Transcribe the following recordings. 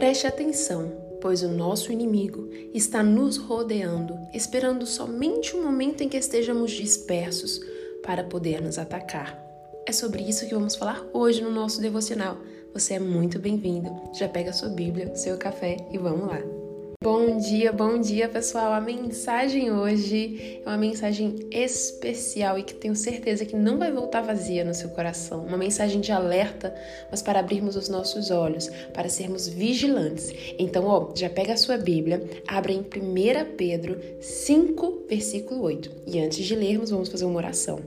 Preste atenção, pois o nosso inimigo está nos rodeando, esperando somente o momento em que estejamos dispersos para poder nos atacar. É sobre isso que vamos falar hoje no nosso devocional. Você é muito bem-vindo. Já pega sua Bíblia, seu café e vamos lá. Bom dia, bom dia pessoal! A mensagem hoje é uma mensagem especial e que tenho certeza que não vai voltar vazia no seu coração. Uma mensagem de alerta, mas para abrirmos os nossos olhos, para sermos vigilantes. Então, ó, já pega a sua Bíblia, abra em 1 Pedro 5, versículo 8. E antes de lermos, vamos fazer uma oração.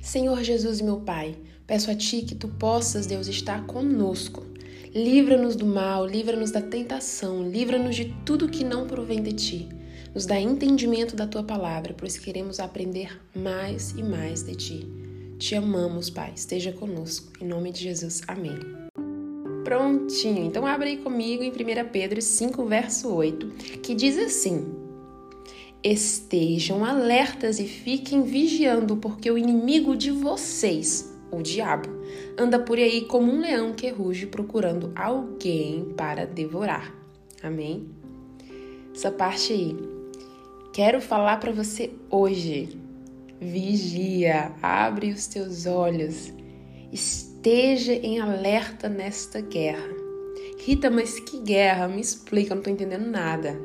Senhor Jesus, meu Pai, peço a Ti que Tu possas, Deus, estar conosco Livra-nos do mal, livra-nos da tentação, livra-nos de tudo que não provém de ti. Nos dá entendimento da tua palavra, pois queremos aprender mais e mais de ti. Te amamos, Pai. Esteja conosco. Em nome de Jesus. Amém. Prontinho. Então abre aí comigo em 1 Pedro 5, verso 8, que diz assim: Estejam alertas e fiquem vigiando, porque o inimigo de vocês, o diabo, anda por aí como um leão que ruge procurando alguém para devorar. Amém? Essa parte aí. Quero falar para você hoje. Vigia, abre os teus olhos. Esteja em alerta nesta guerra. Rita, mas que guerra? Me explica, eu não tô entendendo nada.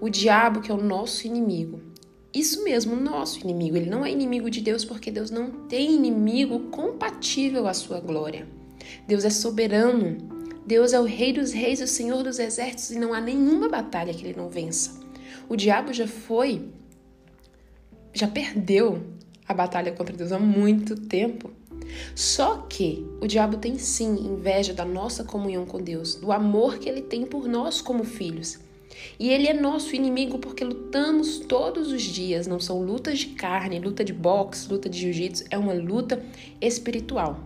O diabo, que é o nosso inimigo, isso mesmo, nosso inimigo. Ele não é inimigo de Deus porque Deus não tem inimigo compatível à sua glória. Deus é soberano. Deus é o Rei dos Reis, o Senhor dos Exércitos e não há nenhuma batalha que ele não vença. O diabo já foi, já perdeu a batalha contra Deus há muito tempo. Só que o diabo tem sim inveja da nossa comunhão com Deus, do amor que ele tem por nós como filhos. E ele é nosso inimigo porque lutamos todos os dias. Não são lutas de carne, luta de boxe, luta de jiu-jitsu, é uma luta espiritual.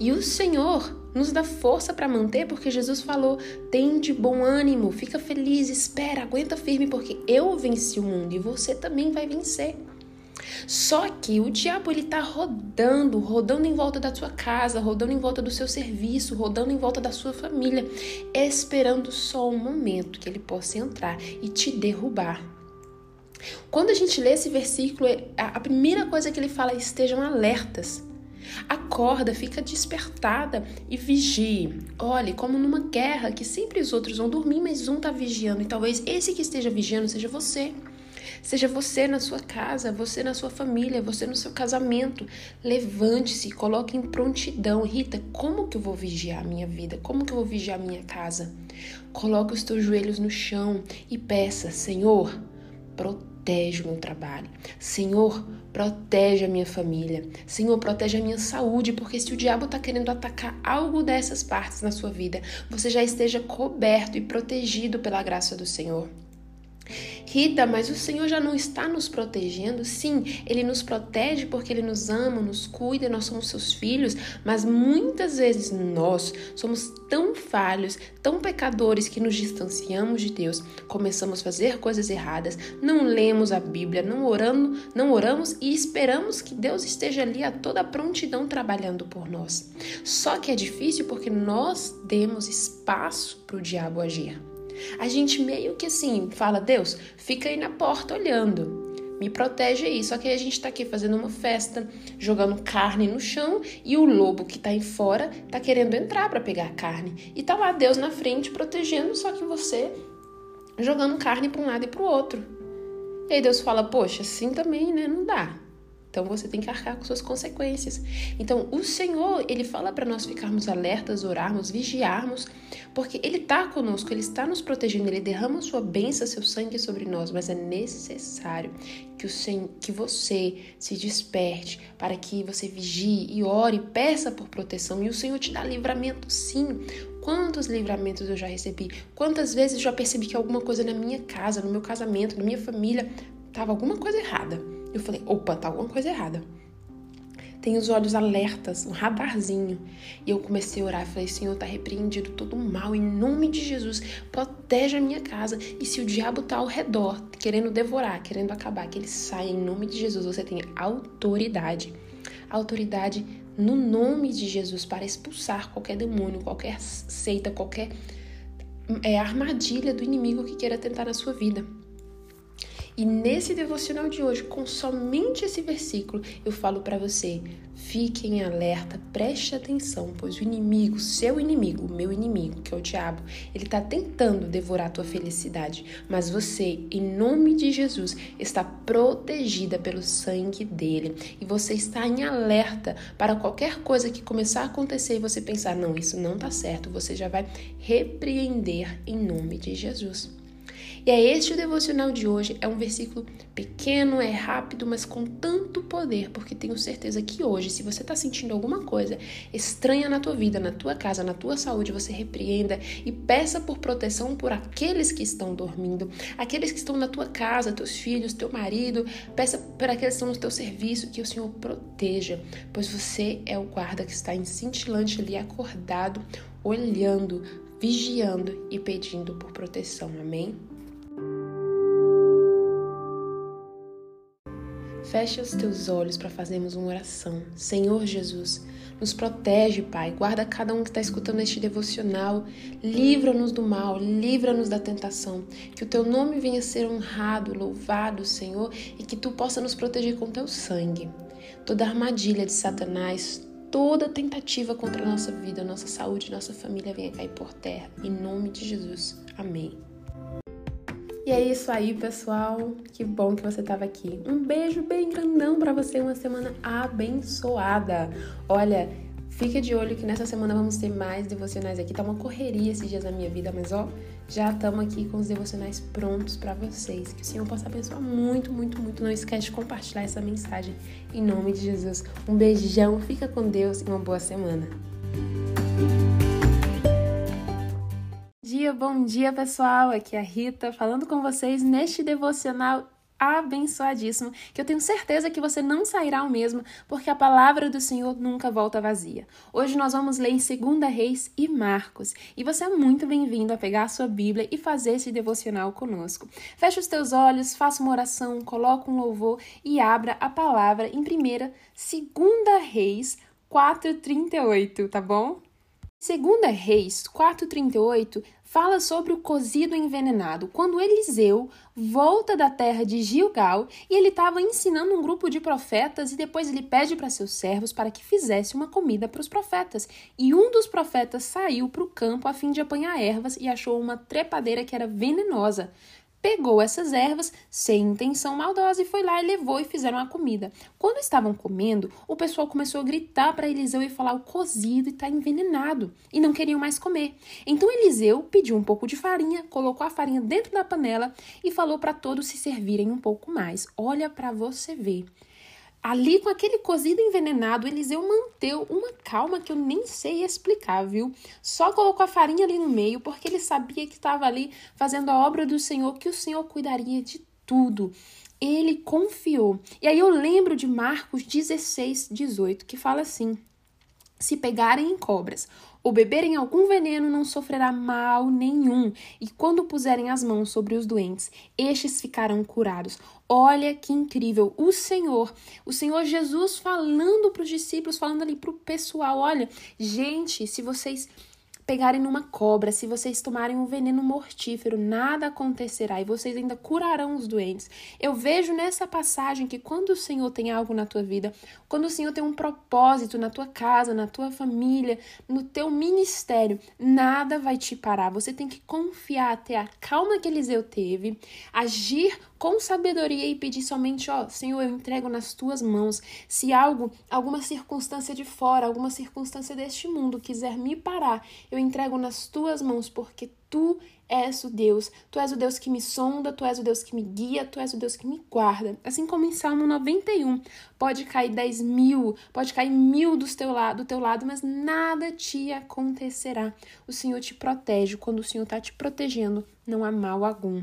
E o Senhor nos dá força para manter, porque Jesus falou: tem de bom ânimo, fica feliz, espera, aguenta firme, porque eu venci o mundo e você também vai vencer. Só que o diabo ele tá rodando, rodando em volta da sua casa, rodando em volta do seu serviço, rodando em volta da sua família, esperando só um momento que ele possa entrar e te derrubar. Quando a gente lê esse versículo, a primeira coisa que ele fala é estejam alertas. Acorda, fica despertada e vigie. Olhe, como numa guerra que sempre os outros vão dormir, mas um tá vigiando e talvez esse que esteja vigiando seja você. Seja você na sua casa, você na sua família, você no seu casamento. Levante-se, coloque em prontidão. Rita, como que eu vou vigiar a minha vida? Como que eu vou vigiar a minha casa? Coloque os teus joelhos no chão e peça, Senhor, protege o meu trabalho. Senhor, protege a minha família. Senhor, protege a minha saúde, porque se o diabo está querendo atacar algo dessas partes na sua vida, você já esteja coberto e protegido pela graça do Senhor. Rita, mas o Senhor já não está nos protegendo? Sim, Ele nos protege porque Ele nos ama, nos cuida, nós somos seus filhos, mas muitas vezes nós somos tão falhos, tão pecadores que nos distanciamos de Deus, começamos a fazer coisas erradas, não lemos a Bíblia, não orando, não oramos e esperamos que Deus esteja ali a toda prontidão trabalhando por nós. Só que é difícil porque nós demos espaço para o diabo agir. A gente meio que assim fala: Deus, fica aí na porta olhando. Me protege aí. Só que a gente tá aqui fazendo uma festa, jogando carne no chão e o lobo que tá aí fora tá querendo entrar para pegar a carne. E tá lá Deus na frente protegendo, só que você jogando carne para um lado e para o outro. E aí Deus fala: Poxa, assim também, né? Não dá. Então você tem que arcar com suas consequências. Então o Senhor, ele fala para nós ficarmos alertas, orarmos, vigiarmos, porque ele está conosco, ele está nos protegendo, ele derrama sua bênção, seu sangue sobre nós, mas é necessário que, o Senhor, que você se desperte para que você vigie e ore, peça por proteção e o Senhor te dá livramento sim. Quantos livramentos eu já recebi? Quantas vezes eu já percebi que alguma coisa na minha casa, no meu casamento, na minha família, estava alguma coisa errada eu falei, opa, tá alguma coisa errada. Tem os olhos alertas, um radarzinho. E eu comecei a orar, falei, Senhor, tá repreendido todo o mal, em nome de Jesus, protege a minha casa. E se o diabo tá ao redor, querendo devorar, querendo acabar, que ele saia em nome de Jesus. Você tem autoridade. Autoridade no nome de Jesus para expulsar qualquer demônio, qualquer seita, qualquer é, armadilha do inimigo que queira tentar na sua vida. E nesse devocional de hoje, com somente esse versículo, eu falo para você: fique em alerta, preste atenção, pois o inimigo, seu inimigo, o meu inimigo, que é o diabo, ele está tentando devorar a tua felicidade, mas você, em nome de Jesus, está protegida pelo sangue dele e você está em alerta para qualquer coisa que começar a acontecer e você pensar: não, isso não está certo, você já vai repreender em nome de Jesus. E é este o devocional de hoje. É um versículo pequeno, é rápido, mas com tanto poder, porque tenho certeza que hoje, se você está sentindo alguma coisa estranha na tua vida, na tua casa, na tua saúde, você repreenda e peça por proteção por aqueles que estão dormindo, aqueles que estão na tua casa, teus filhos, teu marido, peça por aqueles que estão no teu serviço, que o Senhor proteja, pois você é o guarda que está em cintilante ali, acordado, olhando, vigiando e pedindo por proteção. Amém? Feche os teus olhos para fazermos uma oração. Senhor Jesus, nos protege, Pai. Guarda cada um que está escutando este devocional. Livra-nos do mal, livra-nos da tentação. Que o teu nome venha ser honrado, louvado, Senhor, e que tu possa nos proteger com teu sangue. Toda armadilha de Satanás, toda tentativa contra a nossa vida, nossa saúde, nossa família venha cair por terra. Em nome de Jesus. Amém. E é isso aí, pessoal. Que bom que você estava aqui. Um beijo bem grandão para você, uma semana abençoada. Olha, fica de olho que nessa semana vamos ter mais devocionais aqui. Tá uma correria esses dias na minha vida, mas ó, já estamos aqui com os devocionais prontos para vocês. Que o Senhor possa abençoar muito, muito, muito. Não esquece de compartilhar essa mensagem em nome de Jesus. Um beijão, fica com Deus e uma boa semana. Dia, bom dia pessoal. Aqui é a Rita falando com vocês neste devocional abençoadíssimo, que eu tenho certeza que você não sairá o mesmo, porque a palavra do Senhor nunca volta vazia. Hoje nós vamos ler em 2 Reis e Marcos, e você é muito bem-vindo a pegar a sua Bíblia e fazer esse devocional conosco. Feche os teus olhos, faça uma oração, coloque um louvor e abra a palavra em 1 2 Reis 4:38, tá bom? Segunda Reis 4:38 fala sobre o cozido envenenado, quando Eliseu volta da terra de Gilgal e ele estava ensinando um grupo de profetas e depois ele pede para seus servos para que fizesse uma comida para os profetas. E um dos profetas saiu para o campo a fim de apanhar ervas e achou uma trepadeira que era venenosa pegou essas ervas sem intenção maldosa e foi lá e levou e fizeram a comida. Quando estavam comendo, o pessoal começou a gritar para Eliseu e falar: o cozido está envenenado e não queriam mais comer. Então Eliseu pediu um pouco de farinha, colocou a farinha dentro da panela e falou para todos se servirem um pouco mais. Olha para você ver. Ali, com aquele cozido envenenado, Eliseu manteve uma calma que eu nem sei explicar, viu? Só colocou a farinha ali no meio, porque ele sabia que estava ali fazendo a obra do Senhor, que o Senhor cuidaria de tudo. Ele confiou. E aí eu lembro de Marcos 16, 18, que fala assim: Se pegarem em cobras ou beberem algum veneno, não sofrerá mal nenhum, e quando puserem as mãos sobre os doentes, estes ficarão curados. Olha que incrível! O Senhor, o Senhor Jesus falando para os discípulos, falando ali para o pessoal: olha, gente, se vocês pegarem numa cobra, se vocês tomarem um veneno mortífero, nada acontecerá e vocês ainda curarão os doentes. Eu vejo nessa passagem que quando o Senhor tem algo na tua vida, quando o Senhor tem um propósito na tua casa, na tua família, no teu ministério, nada vai te parar. Você tem que confiar, ter a calma que Eliseu teve, agir com sabedoria e pedir somente, ó, Senhor, eu entrego nas tuas mãos. Se algo, alguma circunstância de fora, alguma circunstância deste mundo quiser me parar, eu entrego nas tuas mãos, porque tu és o Deus. Tu és o Deus que me sonda, tu és o Deus que me guia, tu és o Deus que me guarda. Assim como em Salmo 91, pode cair dez mil, pode cair mil do teu, lado, do teu lado, mas nada te acontecerá. O Senhor te protege. Quando o Senhor está te protegendo, não há mal algum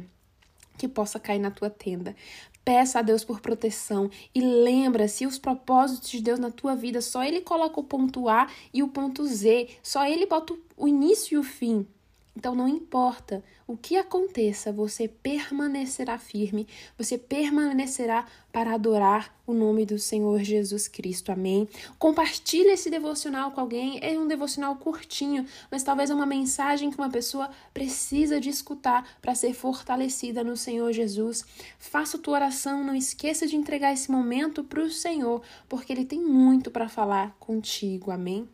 que possa cair na tua tenda. Peça a Deus por proteção e lembra se os propósitos de Deus na tua vida, só ele coloca o ponto A e o ponto Z, só ele bota o início e o fim. Então, não importa o que aconteça, você permanecerá firme, você permanecerá para adorar o nome do Senhor Jesus Cristo. Amém? Compartilhe esse devocional com alguém. É um devocional curtinho, mas talvez é uma mensagem que uma pessoa precisa de escutar para ser fortalecida no Senhor Jesus. Faça tua oração, não esqueça de entregar esse momento para o Senhor, porque Ele tem muito para falar contigo. Amém?